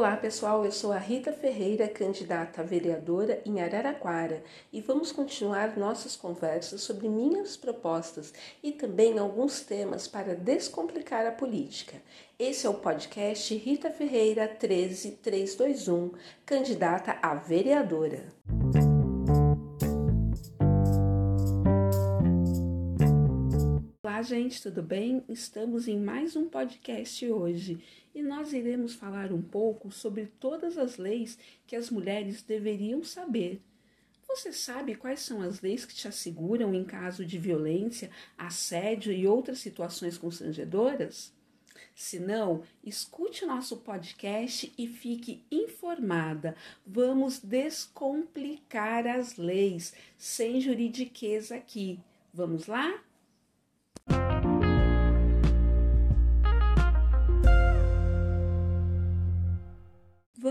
Olá pessoal, eu sou a Rita Ferreira, candidata a vereadora em Araraquara e vamos continuar nossas conversas sobre minhas propostas e também alguns temas para descomplicar a política. Esse é o podcast Rita Ferreira 13321, candidata a vereadora. Gente, tudo bem? Estamos em mais um podcast hoje e nós iremos falar um pouco sobre todas as leis que as mulheres deveriam saber. Você sabe quais são as leis que te asseguram em caso de violência, assédio e outras situações constrangedoras? Se não, escute nosso podcast e fique informada. Vamos descomplicar as leis sem juridiqueza aqui. Vamos lá?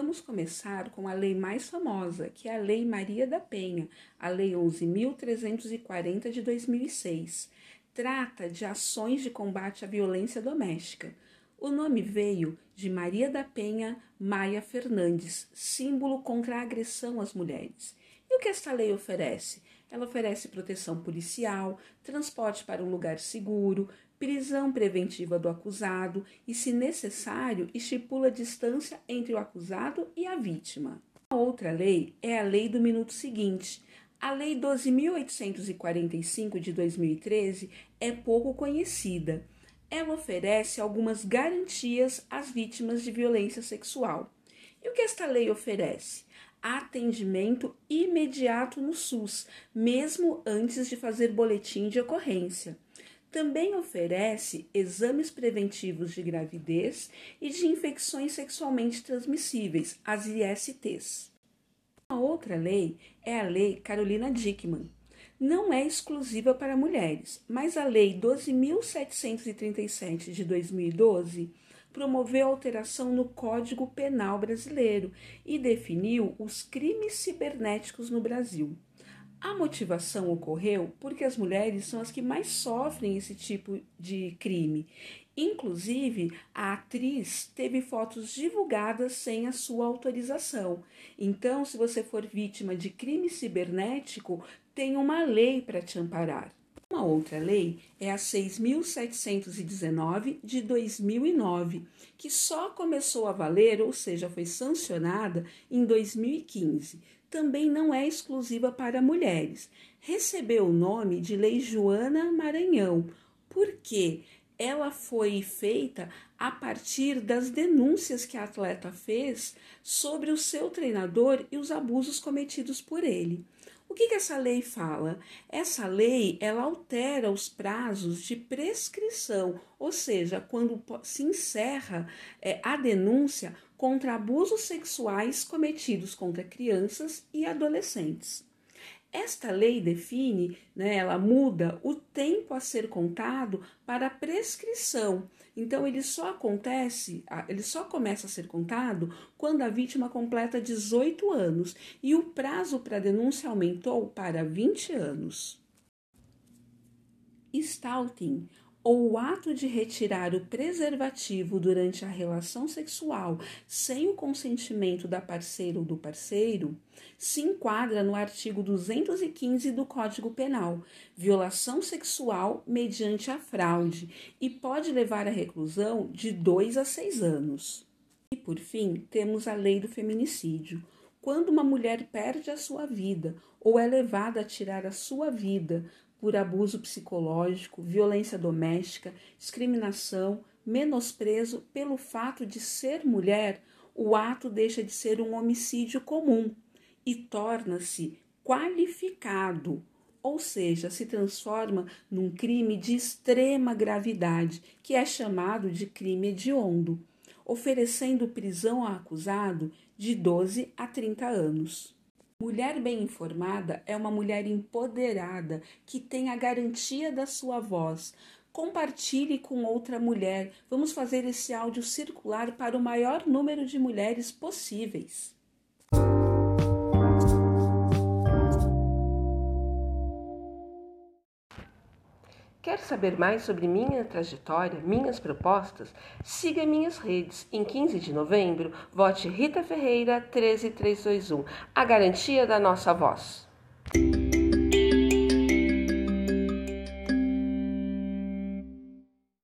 Vamos começar com a lei mais famosa, que é a Lei Maria da Penha, a Lei 11.340 de 2006. Trata de ações de combate à violência doméstica. O nome veio de Maria da Penha Maia Fernandes, símbolo contra a agressão às mulheres. E o que esta lei oferece? Ela oferece proteção policial, transporte para um lugar seguro, prisão preventiva do acusado e, se necessário, estipula distância entre o acusado e a vítima. A outra lei é a lei do minuto seguinte. A Lei 12.845 de 2013 é pouco conhecida. Ela oferece algumas garantias às vítimas de violência sexual. E o que esta lei oferece? Atendimento imediato no SUS, mesmo antes de fazer boletim de ocorrência também oferece exames preventivos de gravidez e de infecções sexualmente transmissíveis, as ISTs. A outra lei é a Lei Carolina Dickmann. Não é exclusiva para mulheres, mas a Lei 12.737 de 2012 promoveu alteração no Código Penal brasileiro e definiu os crimes cibernéticos no Brasil. A motivação ocorreu porque as mulheres são as que mais sofrem esse tipo de crime. Inclusive, a atriz teve fotos divulgadas sem a sua autorização. Então, se você for vítima de crime cibernético, tem uma lei para te amparar. Uma outra lei é a 6.719 de 2009, que só começou a valer, ou seja, foi sancionada em 2015 também não é exclusiva para mulheres. Recebeu o nome de Lei Joana Maranhão, porque ela foi feita a partir das denúncias que a atleta fez sobre o seu treinador e os abusos cometidos por ele. O que, que essa lei fala? Essa lei ela altera os prazos de prescrição, ou seja, quando se encerra é, a denúncia contra abusos sexuais cometidos contra crianças e adolescentes. Esta lei define, né, ela muda o tempo a ser contado para a prescrição. Então ele só acontece, ele só começa a ser contado quando a vítima completa 18 anos e o prazo para denúncia aumentou para 20 anos. Stalking ou o ato de retirar o preservativo durante a relação sexual sem o consentimento da parceira ou do parceiro se enquadra no artigo 215 do Código Penal, violação sexual mediante a fraude, e pode levar à reclusão de dois a seis anos. E por fim, temos a lei do feminicídio. Quando uma mulher perde a sua vida ou é levada a tirar a sua vida por abuso psicológico, violência doméstica, discriminação, menosprezo pelo fato de ser mulher, o ato deixa de ser um homicídio comum e torna-se qualificado, ou seja, se transforma num crime de extrema gravidade, que é chamado de crime hediondo, oferecendo prisão ao acusado de 12 a 30 anos. Mulher bem informada é uma mulher empoderada que tem a garantia da sua voz. Compartilhe com outra mulher. Vamos fazer esse áudio circular para o maior número de mulheres possíveis. Quer saber mais sobre minha trajetória, minhas propostas? Siga minhas redes. Em 15 de novembro, vote Rita Ferreira 13321, a garantia da nossa voz.